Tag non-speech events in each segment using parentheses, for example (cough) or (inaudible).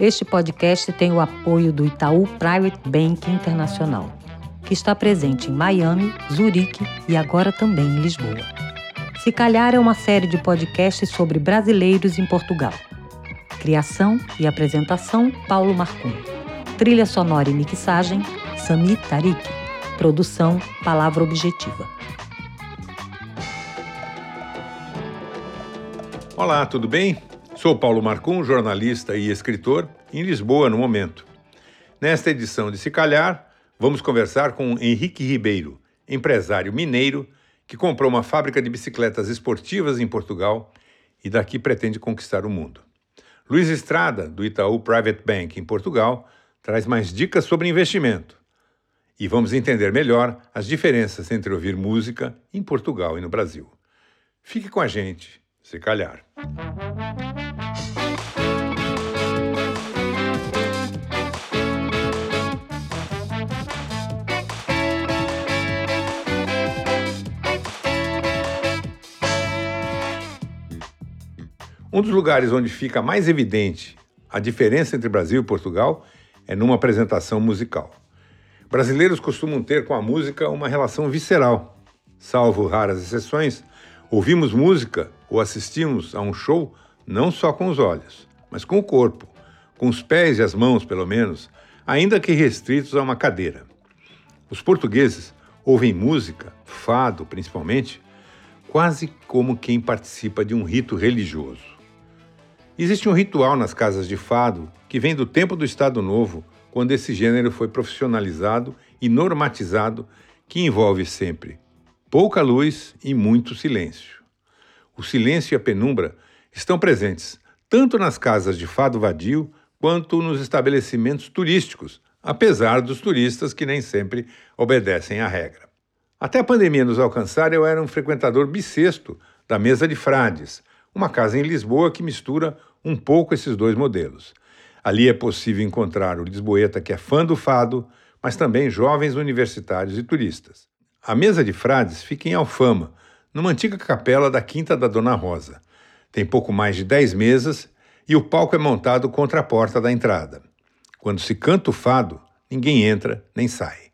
Este podcast tem o apoio do Itaú Private Bank Internacional, que está presente em Miami, Zurique e agora também em Lisboa. Se Calhar é uma série de podcasts sobre brasileiros em Portugal. Criação e apresentação: Paulo Marcum. Trilha sonora e mixagem: Sami Tarik. Produção: Palavra Objetiva. Olá, tudo bem? Sou Paulo Marcum, jornalista e escritor, em Lisboa no momento. Nesta edição de Se Calhar, vamos conversar com Henrique Ribeiro, empresário mineiro que comprou uma fábrica de bicicletas esportivas em Portugal e daqui pretende conquistar o mundo. Luiz Estrada, do Itaú Private Bank em Portugal, traz mais dicas sobre investimento. E vamos entender melhor as diferenças entre ouvir música em Portugal e no Brasil. Fique com a gente se calhar. Um dos lugares onde fica mais evidente a diferença entre Brasil e Portugal é numa apresentação musical. Brasileiros costumam ter com a música uma relação visceral. Salvo raras exceções, ouvimos música ou assistimos a um show não só com os olhos, mas com o corpo, com os pés e as mãos, pelo menos, ainda que restritos a uma cadeira. Os portugueses ouvem música, fado principalmente, quase como quem participa de um rito religioso. Existe um ritual nas casas de fado que vem do tempo do Estado Novo, quando esse gênero foi profissionalizado e normatizado, que envolve sempre pouca luz e muito silêncio o silêncio e a penumbra estão presentes tanto nas casas de fado vadio quanto nos estabelecimentos turísticos, apesar dos turistas que nem sempre obedecem à regra. Até a pandemia nos alcançar, eu era um frequentador bissexto da Mesa de Frades, uma casa em Lisboa que mistura um pouco esses dois modelos. Ali é possível encontrar o lisboeta que é fã do fado, mas também jovens universitários e turistas. A Mesa de Frades fica em Alfama, numa antiga capela da Quinta da Dona Rosa. Tem pouco mais de dez mesas e o palco é montado contra a porta da entrada. Quando se canta o fado, ninguém entra nem sai.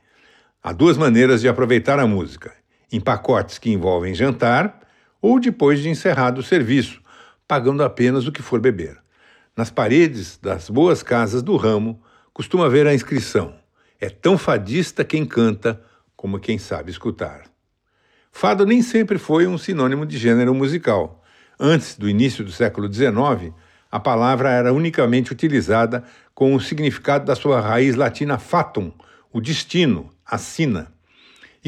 Há duas maneiras de aproveitar a música: em pacotes que envolvem jantar ou depois de encerrado o serviço, pagando apenas o que for beber. Nas paredes das boas casas do ramo costuma haver a inscrição: é tão fadista quem canta como quem sabe escutar. Fado nem sempre foi um sinônimo de gênero musical. Antes do início do século XIX, a palavra era unicamente utilizada com o significado da sua raiz latina fatum, o destino, a sina.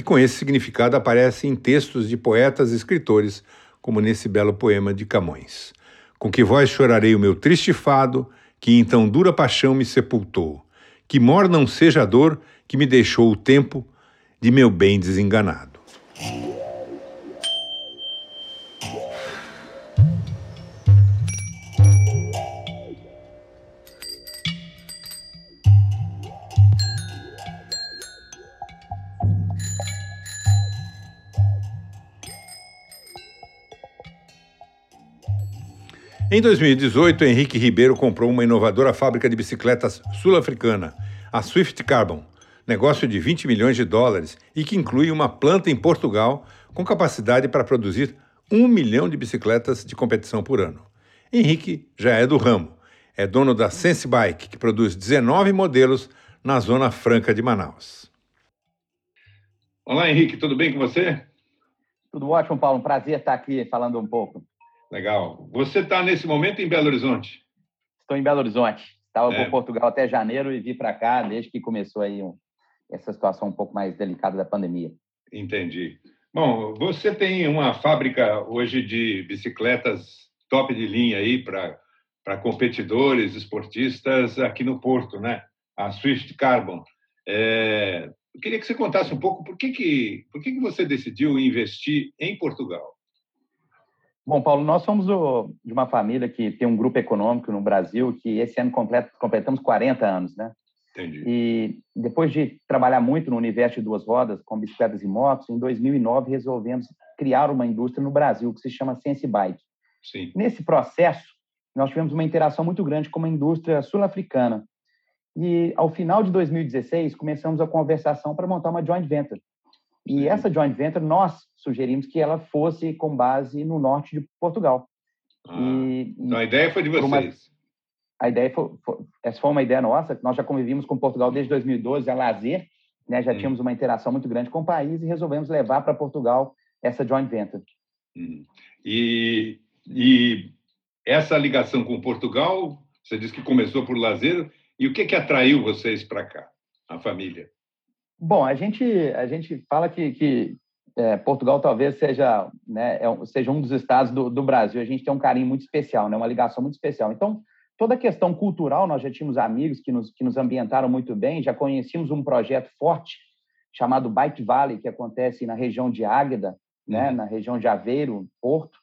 E com esse significado aparece em textos de poetas e escritores, como nesse belo poema de Camões. Com que voz chorarei o meu triste fado, que em tão dura paixão me sepultou. Que mor não seja a dor que me deixou o tempo de meu bem desenganado. Em 2018, Henrique Ribeiro comprou uma inovadora fábrica de bicicletas sul-africana, a Swift Carbon, negócio de 20 milhões de dólares e que inclui uma planta em Portugal com capacidade para produzir um milhão de bicicletas de competição por ano. Henrique já é do ramo, é dono da Sense Bike, que produz 19 modelos na Zona Franca de Manaus. Olá, Henrique, tudo bem com você? Tudo ótimo, Paulo. Um prazer estar aqui falando um pouco. Legal. Você está nesse momento em Belo Horizonte? Estou em Belo Horizonte. Estava é. por Portugal até janeiro e vi para cá desde que começou aí um, essa situação um pouco mais delicada da pandemia. Entendi. Bom, você tem uma fábrica hoje de bicicletas top de linha aí para competidores, esportistas aqui no Porto, né? A Swift Carbon. É, eu queria que você contasse um pouco por que, que, por que, que você decidiu investir em Portugal. Bom, Paulo, nós somos o, de uma família que tem um grupo econômico no Brasil que esse ano complet, completamos 40 anos, né? Entendi. E depois de trabalhar muito no universo de duas rodas, com bicicletas e motos, em 2009 resolvemos criar uma indústria no Brasil que se chama Sense Bike. Sim. Nesse processo, nós tivemos uma interação muito grande com uma indústria sul-africana. E, ao final de 2016, começamos a conversação para montar uma joint venture. E essa joint venture, nós sugerimos que ela fosse com base no norte de Portugal. Ah, e, então, a ideia foi de vocês. Uma, a ideia foi, foi, essa foi uma ideia nossa, nós já convivimos com Portugal desde 2012, a lazer, né, já hum. tínhamos uma interação muito grande com o país e resolvemos levar para Portugal essa joint venture. Hum. E, e essa ligação com Portugal, você disse que começou por lazer, e o que, que atraiu vocês para cá, a família? Bom, a gente, a gente fala que, que é, Portugal talvez seja, né, é, seja um dos estados do, do, Brasil. A gente tem um carinho muito especial, né, uma ligação muito especial. Então, toda a questão cultural, nós já tínhamos amigos que nos, que nos ambientaram muito bem, já conhecíamos um projeto forte chamado Bike Valley, que acontece na região de Águeda, né, uhum. na região de Aveiro, Porto,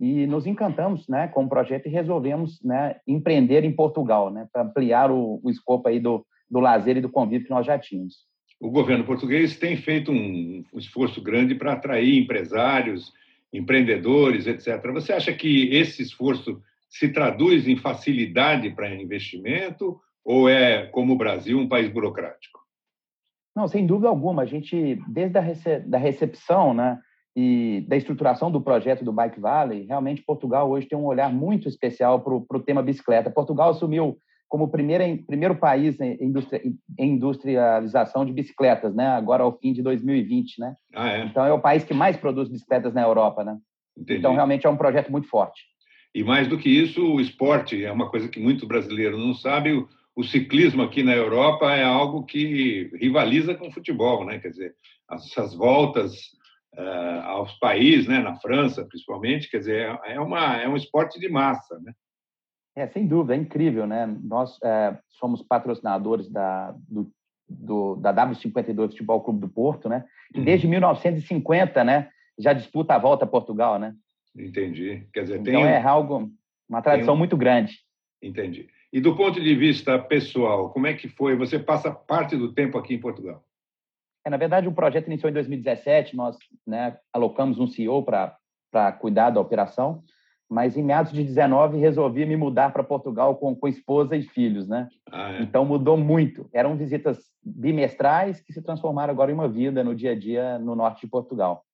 e nos encantamos né, com o projeto e resolvemos né, empreender em Portugal, né, para ampliar o, o escopo aí do, do lazer e do convívio que nós já tínhamos. O governo português tem feito um, um esforço grande para atrair empresários, empreendedores, etc. Você acha que esse esforço se traduz em facilidade para investimento ou é, como o Brasil, um país burocrático? Não, sem dúvida alguma. A gente, desde a rece da recepção, né, e da estruturação do projeto do Bike Valley, realmente Portugal hoje tem um olhar muito especial para o tema bicicleta. Portugal assumiu como primeira, primeiro país em, industria, em industrialização de bicicletas, né? Agora ao fim de 2020, né? Ah, é? Então é o país que mais produz bicicletas na Europa, né? Entendi. Então realmente é um projeto muito forte. E mais do que isso, o esporte é uma coisa que muito brasileiro não sabe. O, o ciclismo aqui na Europa é algo que rivaliza com o futebol, né? Quer dizer, essas voltas uh, aos países, né, na França principalmente, quer dizer, é, uma, é um esporte de massa, né? É, sem dúvida, é incrível, né? Nós é, somos patrocinadores da, do, do, da W52 Futebol Clube do Porto, né? E desde uhum. 1950, né, já disputa a volta a Portugal, né? Entendi. Quer dizer, então tem... é algo, uma tradição um... muito grande. Entendi. E do ponto de vista pessoal, como é que foi? Você passa parte do tempo aqui em Portugal? É, na verdade, o projeto iniciou em 2017, nós né, alocamos um CEO para cuidar da operação, mas em meados de 19 resolvi me mudar para Portugal com, com esposa e filhos, né? Ah, é. Então mudou muito. Eram visitas bimestrais que se transformaram agora em uma vida no dia a dia no norte de Portugal.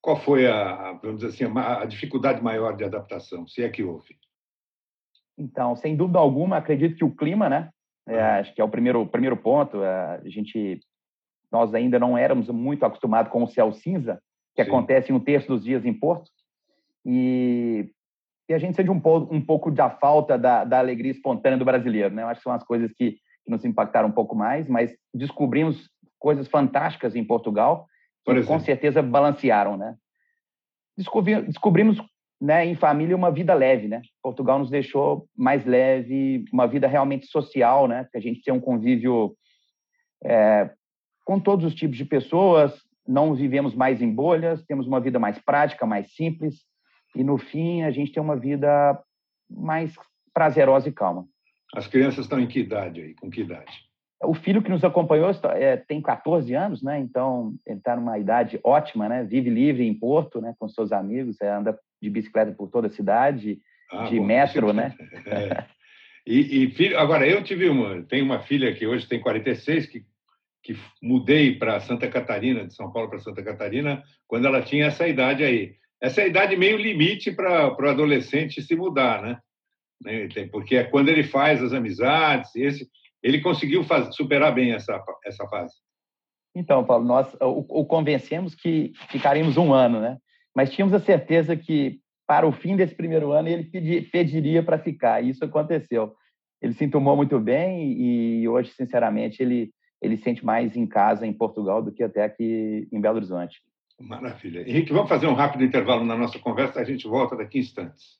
Qual foi a, vamos dizer assim, a dificuldade maior de adaptação, se é que houve? Então, sem dúvida alguma, acredito que o clima, né? É, acho que é o primeiro, primeiro ponto. É, a gente nós ainda não éramos muito acostumados com o céu cinza, que Sim. acontece em um terço dos dias em Porto, e, e a gente sente um pouco, um pouco da falta da, da alegria espontânea do brasileiro. Né? Eu acho que são as coisas que, que nos impactaram um pouco mais, mas descobrimos coisas fantásticas em Portugal, que com certeza balancearam. Né? Descobri, descobrimos né, em família uma vida leve, né? Portugal nos deixou mais leve, uma vida realmente social, né? Que a gente tem um convívio é, com todos os tipos de pessoas, não vivemos mais em bolhas, temos uma vida mais prática, mais simples, e no fim a gente tem uma vida mais prazerosa e calma. As crianças estão em que idade aí? Com que idade? O filho que nos acompanhou é, tem 14 anos, né? Então ele está numa idade ótima, né? Vive livre em Porto, né? Com seus amigos, é, anda de bicicleta por toda a cidade, ah, de bom, metro, né? (laughs) É. E, e filho, agora eu tive uma, tenho uma filha que hoje tem 46 que que mudei para Santa Catarina, de São Paulo para Santa Catarina, quando ela tinha essa idade aí. Essa é a idade meio limite para o adolescente se mudar, né? né porque é quando ele faz as amizades, esse, ele conseguiu faz, superar bem essa, essa fase. Então, Paulo, nós o, o convencemos que ficaríamos um ano, né? Mas tínhamos a certeza que para o fim desse primeiro ano ele pedir, pediria para ficar. E isso aconteceu. Ele se entomou muito bem e hoje, sinceramente, ele ele sente mais em casa em Portugal do que até aqui em Belo Horizonte. Maravilha. Henrique, vamos fazer um rápido intervalo na nossa conversa, a gente volta daqui a instantes.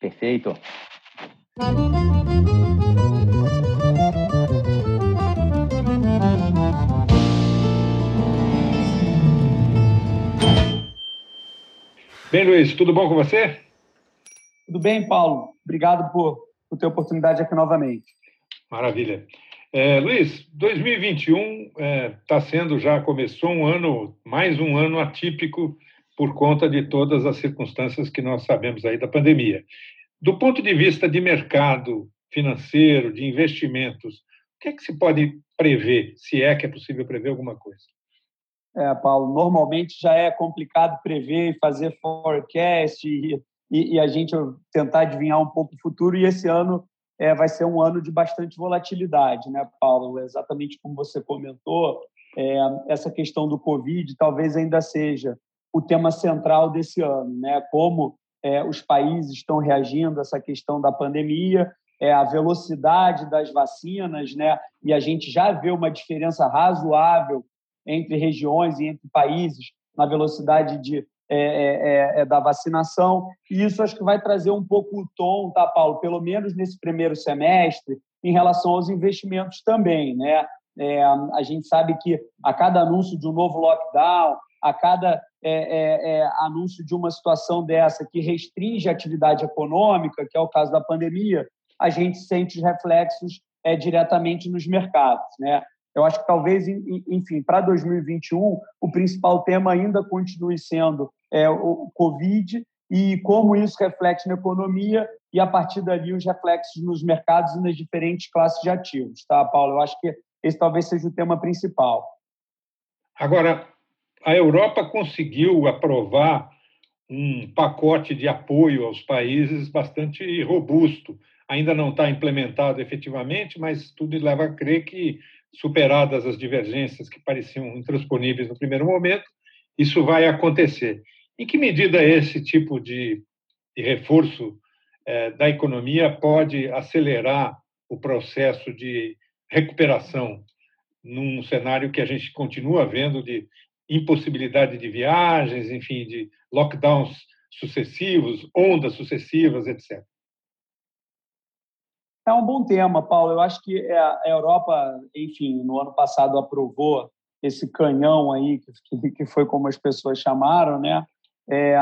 Perfeito. Bem, Luiz, tudo bom com você? Tudo bem, Paulo. Obrigado por, por ter a oportunidade aqui novamente. Maravilha. É, Luiz, 2021 está é, tá sendo já começou um ano, mais um ano atípico por conta de todas as circunstâncias que nós sabemos aí da pandemia. do ponto de vista de mercado financeiro, de investimentos, o que é que se pode prever, se é que é possível prever alguma coisa? É, Paulo, normalmente já é complicado prever e fazer forecast e, e, e, a gente tentar adivinhar um pouco o futuro, e esse ano é, vai ser um ano de bastante volatilidade, né, Paulo? Exatamente como você comentou, é, essa questão do Covid talvez ainda seja o tema central desse ano, né? Como é, os países estão reagindo a essa questão da pandemia, é, a velocidade das vacinas, né? E a gente já vê uma diferença razoável entre regiões e entre países na velocidade de, é, é, é, é, da vacinação. E isso acho que vai trazer um pouco o tom, tá, Paulo? Pelo menos nesse primeiro semestre, em relação aos investimentos também, né? É, a gente sabe que a cada anúncio de um novo lockdown, a cada é, é, anúncio de uma situação dessa que restringe a atividade econômica, que é o caso da pandemia, a gente sente os reflexos diretamente nos mercados. Né? Eu acho que talvez, enfim, para 2021, o principal tema ainda continue sendo é, o Covid e como isso reflete na economia e, a partir dali, os reflexos nos mercados e nas diferentes classes de ativos. Tá, Paulo? Eu acho que esse talvez seja o tema principal. Agora, a Europa conseguiu aprovar um pacote de apoio aos países bastante robusto. Ainda não está implementado efetivamente, mas tudo leva a crer que, superadas as divergências que pareciam intransponíveis no primeiro momento, isso vai acontecer. Em que medida esse tipo de, de reforço eh, da economia pode acelerar o processo de recuperação num cenário que a gente continua vendo de impossibilidade de viagens, enfim, de lockdowns sucessivos, ondas sucessivas, etc. É um bom tema, Paulo. Eu acho que é, a Europa, enfim, no ano passado aprovou esse canhão aí, que, foi como as pessoas chamaram, né? É,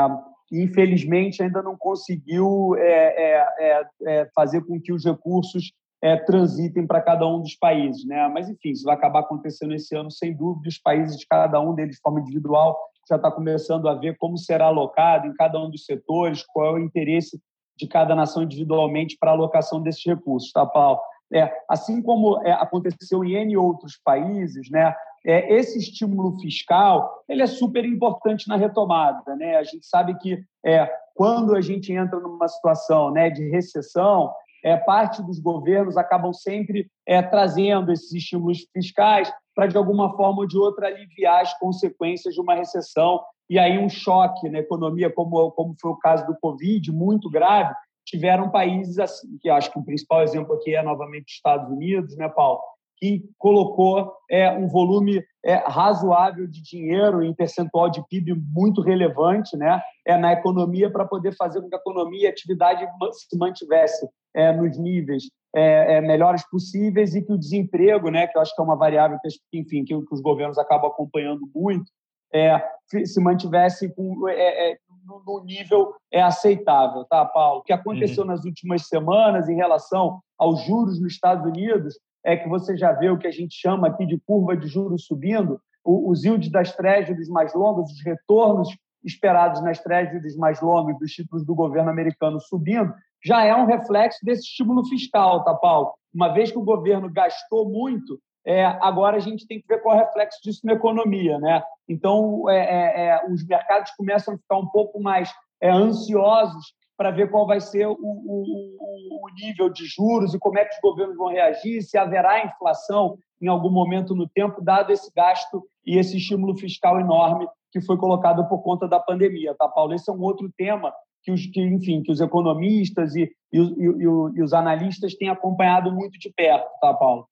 infelizmente, ainda não conseguiu é, é, é, fazer com que os recursos é, transitem para cada um dos países. Né? Mas, enfim, isso vai acabar acontecendo esse ano, sem dúvida. Os países, de cada um deles, de forma individual, já está começando a ver como será alocado em cada um dos setores, qual é o interesse de cada nação individualmente para a alocação desses recursos, tá, Paulo? É, assim como é, aconteceu em N outros países, né, é, esse estímulo fiscal ele é super importante na retomada. Né? A gente sabe que é, quando a gente entra numa situação né, de recessão, é, parte dos governos acabam sempre é, trazendo esses estímulos fiscais para, de alguma forma ou de outra, aliviar as consequências de uma recessão e aí um choque na economia, como, como foi o caso do Covid, muito grave, tiveram países, assim, que acho que o principal exemplo aqui é novamente os Estados Unidos, né, Paulo? que colocou é, um volume é, razoável de dinheiro em percentual de PIB muito relevante né, é, na economia para poder fazer com que a economia e a atividade se mantivesse é, nos níveis é, é, melhores possíveis e que o desemprego, né, que eu acho que é uma variável que, enfim, que, os governos acabam acompanhando muito, é, se mantivesse com, é, no, nível é, aceitável, tá, Paulo? O que aconteceu uhum. nas últimas semanas em relação aos juros nos Estados Unidos é que você já vê o que a gente chama aqui de curva de juros subindo, os yields das treasuries mais longas, os retornos esperados nas treasuries mais longas dos títulos do governo americano subindo, já é um reflexo desse estímulo fiscal, tá, Paulo? Uma vez que o governo gastou muito, é, agora a gente tem que ver qual é o reflexo disso na economia, né? Então, é, é, é os mercados começam a ficar um pouco mais é, ansiosos para ver qual vai ser o, o, o, nível de juros e como é que os governos vão reagir, se haverá inflação em algum momento no tempo, dado esse gasto e esse estímulo fiscal enorme que foi colocado por conta da pandemia, tá, Paulo? Esse é um outro tema que os, que, enfim, que os economistas e, e, e, e os analistas têm acompanhado muito de perto, tá, Paulo?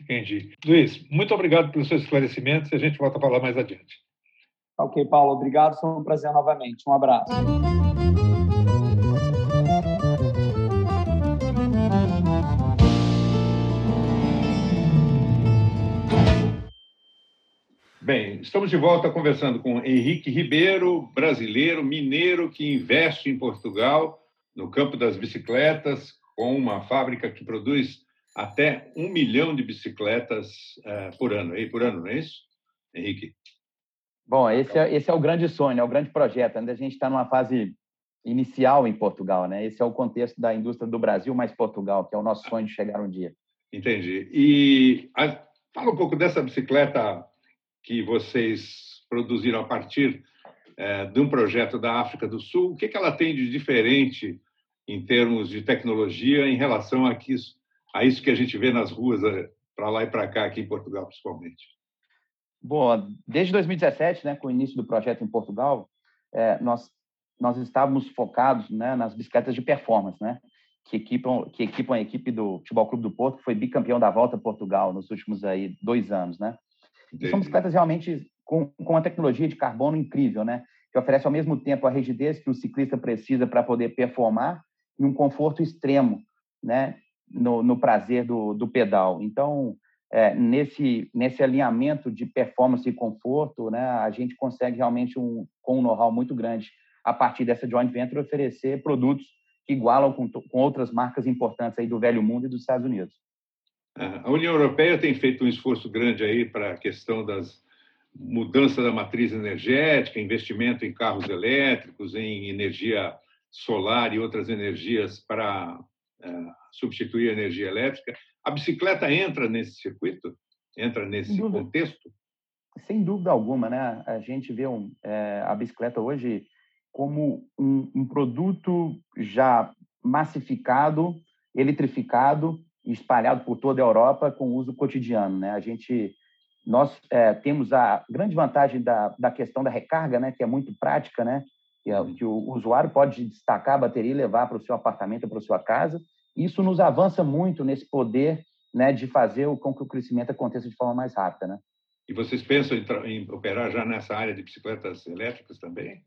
Entendi. Luiz, muito obrigado pelos seus esclarecimentos e a gente volta a falar mais adiante. Ok, Paulo. Obrigado. Foi um prazer novamente. Um abraço. Bem, estamos de volta conversando com Henrique Ribeiro, brasileiro, mineiro, que investe em Portugal, no campo das bicicletas, com uma fábrica que produz até um milhão de bicicletas uh, por ano. E por ano, não é isso, Henrique? Bom, esse é, esse é o grande sonho, é o grande projeto. Ainda a gente está numa fase inicial em Portugal, né? Esse é o contexto da indústria do Brasil mais Portugal, que é o nosso sonho de chegar um dia. Entendi. E a, fala um pouco dessa bicicleta que vocês produziram a partir é, de um projeto da África do Sul. O que, que ela tem de diferente em termos de tecnologia em relação a, isso, a isso que a gente vê nas ruas é, para lá e para cá, aqui em Portugal, principalmente? Bom, desde 2017, né, com o início do projeto em Portugal, é, nós nós estávamos focados né, nas bicicletas de performance, né, que equipam que equipam a equipe do Futebol Clube do Porto, que foi bicampeão da Volta a Portugal nos últimos aí dois anos, né. São bicicletas realmente com, com uma tecnologia de carbono incrível, né, que oferece ao mesmo tempo a rigidez que o ciclista precisa para poder performar e um conforto extremo, né, no, no prazer do, do pedal. Então, é, nesse, nesse alinhamento de performance e conforto, né, a gente consegue realmente, um, com um know-how muito grande, a partir dessa joint venture, oferecer produtos que igualam com, com outras marcas importantes aí do velho mundo e dos Estados Unidos. A União Europeia tem feito um esforço grande aí para a questão das mudança da matriz energética, investimento em carros elétricos, em energia solar e outras energias para é, substituir a energia elétrica. A bicicleta entra nesse circuito? Entra nesse contexto? Sem dúvida alguma, né? A gente vê um, é, a bicicleta hoje como um, um, produto já massificado, eletrificado espalhado por toda a Europa com uso cotidiano, né? A gente nós é, temos a grande vantagem da, da questão da recarga, né? Que é muito prática, né? Que, é, que o usuário pode destacar a bateria e levar para o seu apartamento, para a sua casa. Isso nos avança muito nesse poder né, de fazer com que o crescimento aconteça de forma mais rápida. Né? E vocês pensam em, em operar já nessa área de bicicletas elétricas também?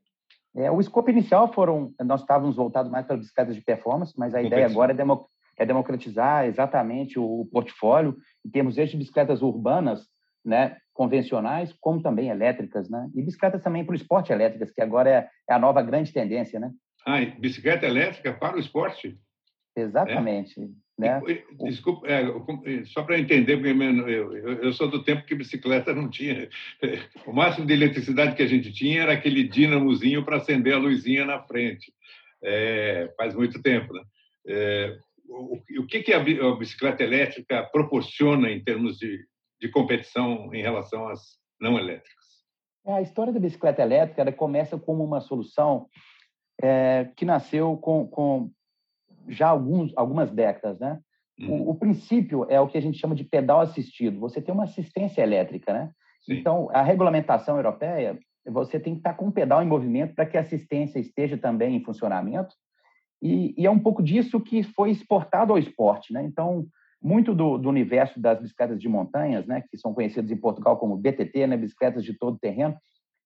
É, o escopo inicial foram, nós estávamos voltados mais para bicicletas de performance, mas a ideia agora é, demo, é, democratizar exatamente o, o portfório em termos de bicicletas urbanas, né, convencionais, como também elétricas, né, e bicicletas também para o esporte elétricas, que agora é, é, a nova grande tendência, né. Ah, bicicleta elétrica para o esporte? Exatamente. É? Né? Desculpa, é, só para entender, porque eu, eu, sou do tempo que bicicleta não tinha. (laughs) O máximo de eletricidade que a gente tinha era aquele dinamozinho para acender a luzinha na frente. É, faz muito tempo. Né? É, o, o, que, que a, bicicleta elétrica proporciona em termos de, de competição em relação às não elétricas? É, a história da bicicleta elétrica ela começa como uma solução é, que nasceu com, com já alguns, algumas décadas, né? Uhum. O, o, princípio é o que a gente chama de pedal assistido. Você tem uma assistência elétrica, né? Sim. Então, a regulamentação europeia, você tem que estar com o pedal em movimento para que a assistência esteja também em funcionamento. E, e, é um pouco disso que foi exportado ao esporte, né? Então, muito do, do, universo das bicicletas de montanhas, né, que são conhecidas em Portugal como BTT, né, bicicletas de todo terreno,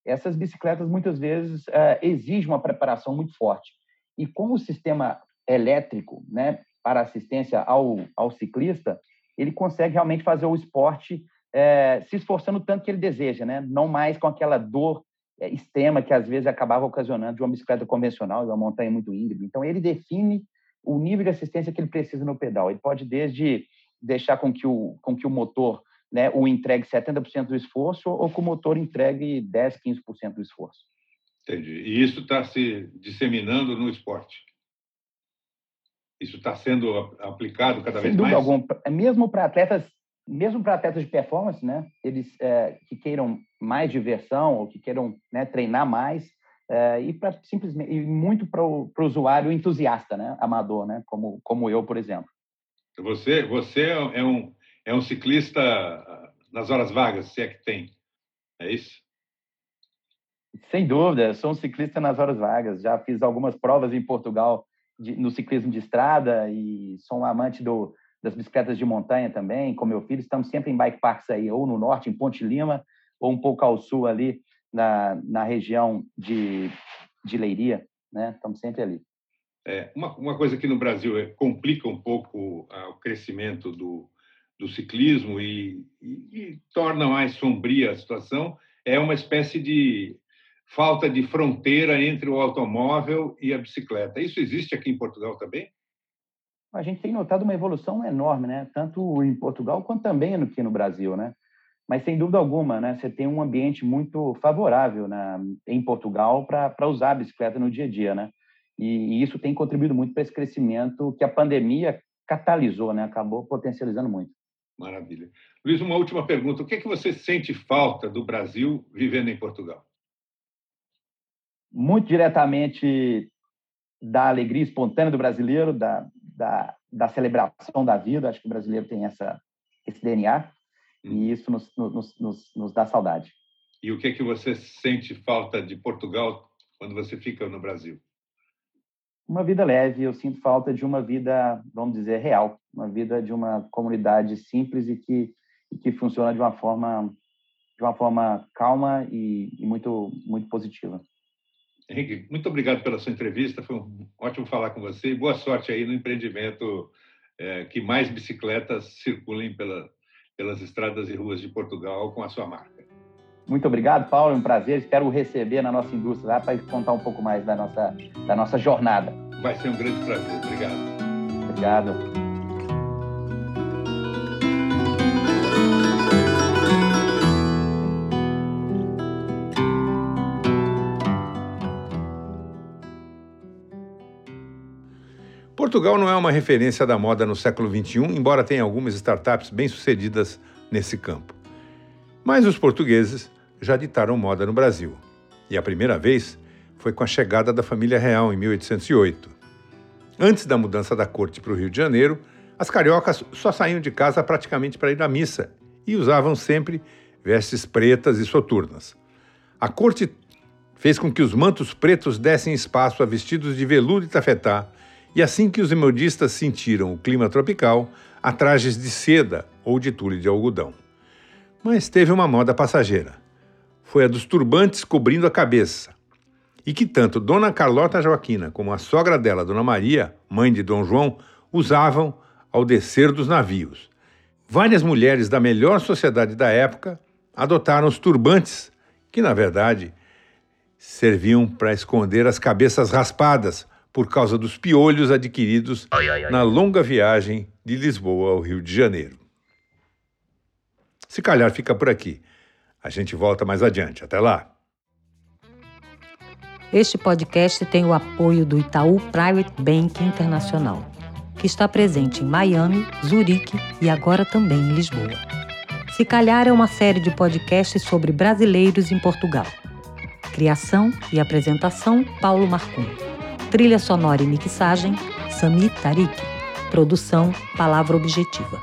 essas bicicletas muitas vezes uh, exigem uma preparação muito forte. E com o sistema elétrico, né, para assistência ao, ao ciclista, ele consegue realmente fazer o esporte é, se esforçando tanto que ele deseja, né? Não mais com aquela dor é, extrema que às vezes acabava ocasionando de uma bicicleta convencional, de uma montanha muito íngreme. Então ele define o nível de assistência que ele precisa no pedal. Ele pode desde deixar com que o com que o motor né, o entregue 70% do esforço ou que o motor entregue 10, 15% do esforço. Entendi. E isso está se disseminando no esporte? Isso está sendo aplicado cada Sem vez mais? Alguma. É mesmo para atletas, mesmo para atletas de performance, né? Eles é, que queiram mais diversão ou que queiram né, treinar mais é, e para simplesmente e muito para o usuário entusiasta, né? Amador, né? Como como eu, por exemplo. Você você é um é um ciclista nas horas vagas, se é que tem, é isso? Sem dúvida, sou um ciclista nas horas vagas. Já fiz algumas provas em Portugal de, no ciclismo de estrada e sou um amante do, das bicicletas de montanha também. Com meu filho, estamos sempre em bike parks aí, ou no norte, em Ponte Lima, ou um pouco ao sul ali, na, na região de, de Leiria, né? Estamos sempre ali. É, uma, uma coisa que no Brasil é, complica um pouco ah, o crescimento do, do ciclismo e, e, e, torna mais sombria a situação é uma espécie de falta de fronteira entre o automóvel e a bicicleta. Isso existe aqui em Portugal também? A gente tem notado uma evolução enorme, né? Tanto em Portugal quanto também aqui no Brasil, né? Mas sem dúvida alguma, né? Você tem um ambiente muito favorável né? em Portugal para usar a bicicleta no dia a dia, né? e, e isso tem contribuído muito para esse crescimento que a pandemia catalisou, né? acabou potencializando muito. Maravilha. Luiz, uma última pergunta. O que é que você sente falta do Brasil vivendo em Portugal? Muito diretamente da alegria espontânea do brasileiro, da, da, da celebração da vida. Acho que o brasileiro tem essa, esse DNA. E isso nos, nos, nos, nos dá saudade. E o que é que você sente falta de Portugal quando você fica no Brasil? uma vida leve. Eu sinto falta de uma vida, vamos dizer, real, uma vida de uma comunidade simples e que, e que funciona de uma forma de uma forma calma e, e, muito muito positiva. Henrique, muito obrigado pela sua entrevista. Foi um ótimo falar com você e boa sorte aí no empreendimento é, que mais bicicletas circulem pela, pelas estradas e ruas de Portugal com a sua marca. Muito obrigado, Paulo. É um prazer. Espero receber na nossa indústria lá para contar um pouco mais da nossa, da nossa jornada. Vai ser um grande prazer. Obrigado. Obrigado. Portugal não é uma referência da moda no século XXI, embora tenha algumas startups bem-sucedidas nesse campo. Mas os portugueses já ditaram moda no Brasil. E a primeira vez foi com a chegada da família real em 1808. Antes da mudança da corte para o Rio de Janeiro, as cariocas só saíam de casa praticamente para ir à missa e usavam sempre vestes pretas e soturnas. A corte fez com que os mantos pretos dessem espaço a vestidos de veludo e tafetá, e assim que os modistas sentiram o clima tropical, a trajes de seda ou de tule de algodão. Mas teve uma moda passageira foi a dos turbantes cobrindo a cabeça, e que tanto Dona Carlota Joaquina como a sogra dela, Dona Maria, mãe de Dom João, usavam ao descer dos navios. Várias mulheres da melhor sociedade da época adotaram os turbantes, que na verdade serviam para esconder as cabeças raspadas por causa dos piolhos adquiridos na longa viagem de Lisboa ao Rio de Janeiro. Se calhar fica por aqui. A gente volta mais adiante. Até lá! Este podcast tem o apoio do Itaú Private Bank Internacional, que está presente em Miami, Zurique e agora também em Lisboa. Se Calhar é uma série de podcasts sobre brasileiros em Portugal. Criação e apresentação: Paulo Marcum. Trilha sonora e mixagem: Sami Tarik. Produção: Palavra Objetiva.